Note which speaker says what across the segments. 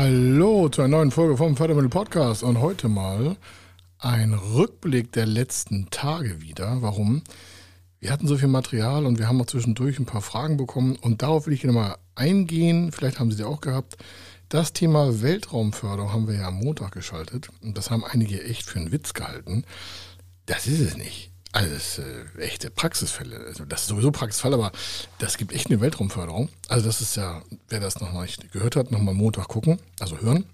Speaker 1: Hallo zu einer neuen Folge vom Fördermittel Podcast und heute mal ein Rückblick der letzten Tage wieder. Warum? Wir hatten so viel Material und wir haben auch zwischendurch ein paar Fragen bekommen und darauf will ich nochmal eingehen. Vielleicht haben Sie die auch gehabt. Das Thema Weltraumförderung haben wir ja am Montag geschaltet und das haben einige echt für einen Witz gehalten. Das ist es nicht. Also das ist äh, echte Praxisfälle. Also das ist sowieso Praxisfall, aber das gibt echt eine Weltraumförderung. Also das ist ja, wer das noch nicht gehört hat, nochmal Montag gucken, also hören.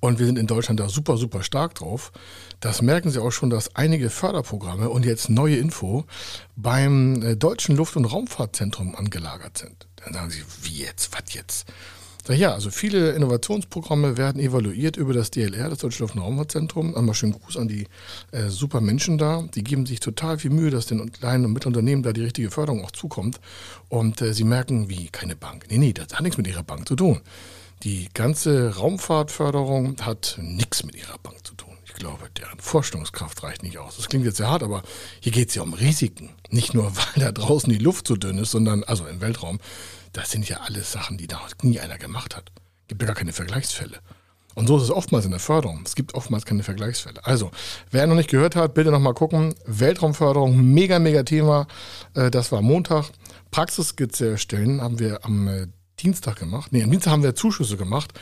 Speaker 1: Und wir sind in Deutschland da super, super stark drauf. Das merken Sie auch schon, dass einige Förderprogramme und jetzt neue Info beim äh, Deutschen Luft- und Raumfahrtzentrum angelagert sind. Dann sagen Sie, wie jetzt, was jetzt? Ja, also viele Innovationsprogramme werden evaluiert über das DLR, das Deutsche Luft- und Raumfahrtzentrum. Einmal schönen Gruß an die äh, super Menschen da. Die geben sich total viel Mühe, dass den kleinen und Mittelunternehmen da die richtige Förderung auch zukommt. Und äh, sie merken, wie, keine Bank. Nee, nee, das hat nichts mit ihrer Bank zu tun. Die ganze Raumfahrtförderung hat nichts mit ihrer Bank zu tun. Ich glaube, deren Vorstellungskraft reicht nicht aus. Das klingt jetzt sehr hart, aber hier geht es ja um Risiken. Nicht nur, weil da draußen die Luft so dünn ist, sondern, also im Weltraum, das sind ja alles Sachen, die da nie einer gemacht hat. Gibt ja gar keine Vergleichsfälle. Und so ist es oftmals in der Förderung. Es gibt oftmals keine Vergleichsfälle. Also, wer noch nicht gehört hat, bitte nochmal gucken. Weltraumförderung, mega, mega Thema. Äh, das war Montag. Praxisskizze erstellen haben wir am äh, Dienstag gemacht. Nee, am Dienstag haben wir Zuschüsse gemacht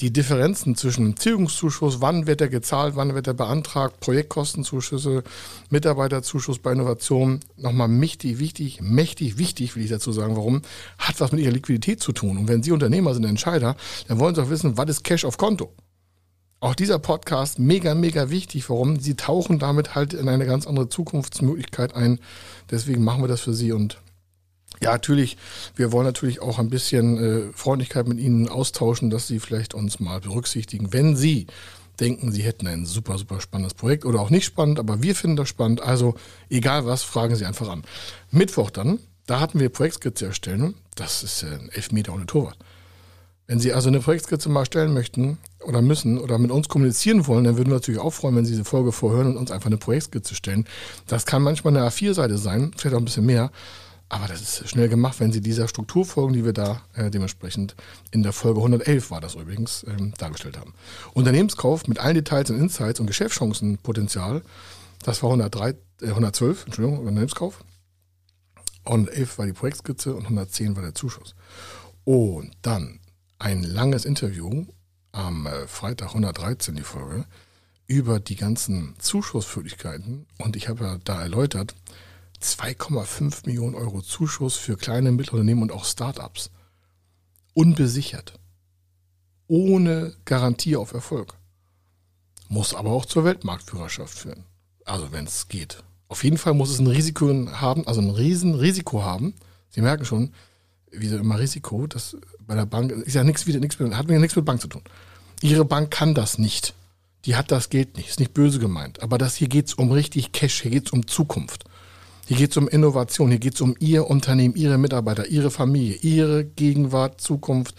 Speaker 1: die Differenzen zwischen Tilgungszuschuss, wann wird er gezahlt, wann wird er beantragt, Projektkostenzuschüsse, Mitarbeiterzuschuss bei Innovation, nochmal mächtig wichtig, mächtig wichtig, will ich dazu sagen, warum, hat was mit ihrer Liquidität zu tun. Und wenn Sie Unternehmer sind, Entscheider, dann wollen Sie auch wissen, was ist Cash auf Konto? Auch dieser Podcast mega, mega wichtig. Warum? Sie tauchen damit halt in eine ganz andere Zukunftsmöglichkeit ein. Deswegen machen wir das für Sie und ja, natürlich, wir wollen natürlich auch ein bisschen äh, Freundlichkeit mit Ihnen austauschen, dass Sie vielleicht uns mal berücksichtigen, wenn Sie denken, Sie hätten ein super, super spannendes Projekt oder auch nicht spannend, aber wir finden das spannend. Also egal was, fragen Sie einfach an. Mittwoch dann, da hatten wir Projektskizze erstellen. Das ist ein Elfmeter ohne Torwart. Wenn Sie also eine Projektskizze mal stellen möchten oder müssen oder mit uns kommunizieren wollen, dann würden wir natürlich auch freuen, wenn Sie diese Folge vorhören und uns einfach eine Projektskizze stellen. Das kann manchmal eine A4-Seite sein, vielleicht auch ein bisschen mehr. Aber das ist schnell gemacht, wenn Sie dieser Struktur folgen, die wir da äh, dementsprechend in der Folge 111 war das übrigens ähm, dargestellt haben. Unternehmenskauf mit allen Details und Insights und Geschäftschancenpotenzial, das war 103, äh, 112, Entschuldigung, Unternehmenskauf. 111 war die Projektskizze und 110 war der Zuschuss. Und dann ein langes Interview am äh, Freitag 113 die Folge über die ganzen Zuschussmöglichkeiten und ich habe ja da erläutert, 2,5 Millionen Euro Zuschuss für kleine Mittelunternehmen und auch Startups. Unbesichert. Ohne Garantie auf Erfolg. Muss aber auch zur Weltmarktführerschaft führen. Also wenn es geht. Auf jeden Fall muss es ein Risiko haben, also ein Riesenrisiko haben. Sie merken schon, wie immer Risiko, das bei der Bank ist ja nichts wieder nichts hat ja nichts mit Bank zu tun. Ihre Bank kann das nicht. Die hat das Geld nicht, ist nicht böse gemeint. Aber das hier geht es um richtig Cash, hier geht es um Zukunft. Hier geht es um Innovation, hier geht es um Ihr Unternehmen, Ihre Mitarbeiter, Ihre Familie, Ihre Gegenwart, Zukunft,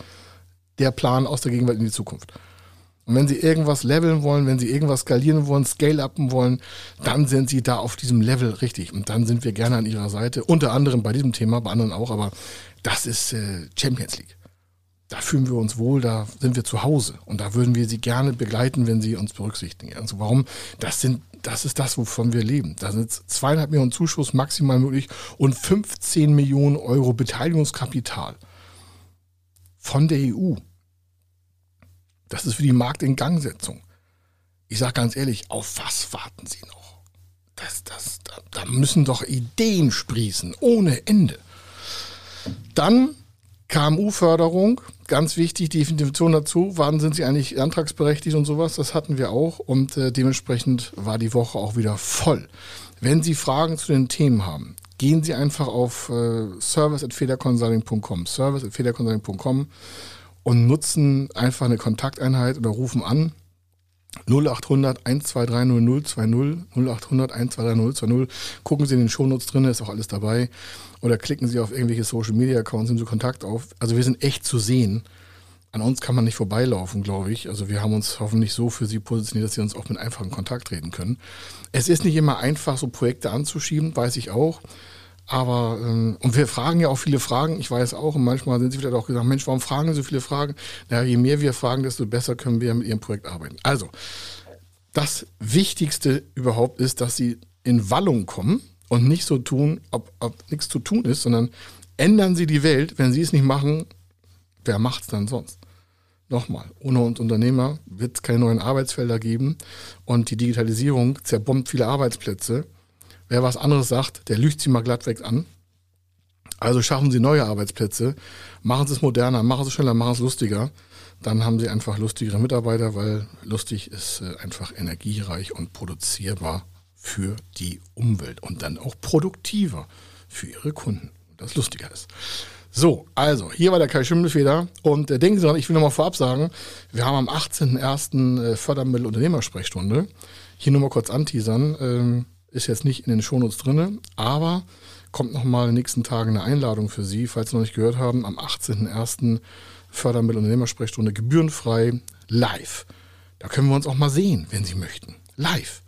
Speaker 1: der Plan aus der Gegenwart in die Zukunft. Und wenn Sie irgendwas leveln wollen, wenn Sie irgendwas skalieren wollen, scale-upen wollen, dann sind Sie da auf diesem Level richtig. Und dann sind wir gerne an Ihrer Seite, unter anderem bei diesem Thema, bei anderen auch, aber das ist äh, Champions League. Da fühlen wir uns wohl, da sind wir zu Hause. Und da würden wir Sie gerne begleiten, wenn Sie uns berücksichtigen. Also warum? Das sind das ist das, wovon wir leben. Da sind zweieinhalb Millionen Zuschuss maximal möglich und 15 Millionen Euro Beteiligungskapital von der EU. Das ist für die Marktingangsetzung. Ich sage ganz ehrlich, auf was warten Sie noch? Das, das, da, da müssen doch Ideen sprießen, ohne Ende. Dann KMU-Förderung, ganz wichtig, die Definition dazu, wann sind sie eigentlich antragsberechtigt und sowas, das hatten wir auch und äh, dementsprechend war die Woche auch wieder voll. Wenn Sie Fragen zu den Themen haben, gehen Sie einfach auf äh, service.federconsulting.com, service.federconsulting.com und nutzen einfach eine Kontakteinheit oder rufen an 0800 123 0020 0800 123 0020. Gucken Sie in den Shownotes drin, ist auch alles dabei. Oder klicken Sie auf irgendwelche Social Media Accounts, nehmen Sie Kontakt auf. Also wir sind echt zu sehen. An uns kann man nicht vorbeilaufen, glaube ich. Also wir haben uns hoffentlich so für Sie positioniert, dass Sie uns auch mit einfachen Kontakt treten können. Es ist nicht immer einfach, so Projekte anzuschieben, weiß ich auch. Aber, ähm, und wir fragen ja auch viele Fragen, ich weiß auch, und manchmal sind sie vielleicht auch gesagt, Mensch, warum fragen so viele Fragen? Naja, je mehr wir fragen, desto besser können wir mit Ihrem Projekt arbeiten. Also, das Wichtigste überhaupt ist, dass Sie in Wallung kommen und nicht so tun, ob, ob nichts zu tun ist, sondern ändern Sie die Welt. Wenn Sie es nicht machen, wer macht es dann sonst? Nochmal, ohne uns Unternehmer wird es keine neuen Arbeitsfelder geben und die Digitalisierung zerbombt viele Arbeitsplätze. Wer was anderes sagt, der lügt sie mal glattweg an. Also schaffen Sie neue Arbeitsplätze, machen Sie es moderner, machen Sie es schneller, machen Sie es lustiger. Dann haben Sie einfach lustigere Mitarbeiter, weil lustig ist äh, einfach energiereich und produzierbar für die Umwelt und dann auch produktiver für Ihre Kunden, das lustiger ist. So, also, hier war der Kai Schimmelfeder und äh, denken Sie dran, ich will nochmal vorab sagen, wir haben am 18.01. Äh, Fördermittel Unternehmersprechstunde. Hier nur mal kurz anteasern. Ähm, ist jetzt nicht in den Shownotes drin, aber kommt nochmal in den nächsten Tagen eine Einladung für Sie, falls Sie noch nicht gehört haben, am 18.01. Fördermittel Unternehmersprechstunde gebührenfrei live. Da können wir uns auch mal sehen, wenn Sie möchten. Live.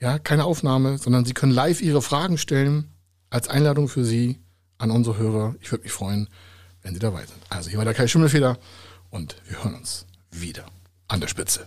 Speaker 1: Ja, keine Aufnahme, sondern Sie können live Ihre Fragen stellen als Einladung für Sie an unsere Hörer. Ich würde mich freuen, wenn Sie dabei sind. Also hier war der Kai Schimmelfeder und wir hören uns wieder an der Spitze.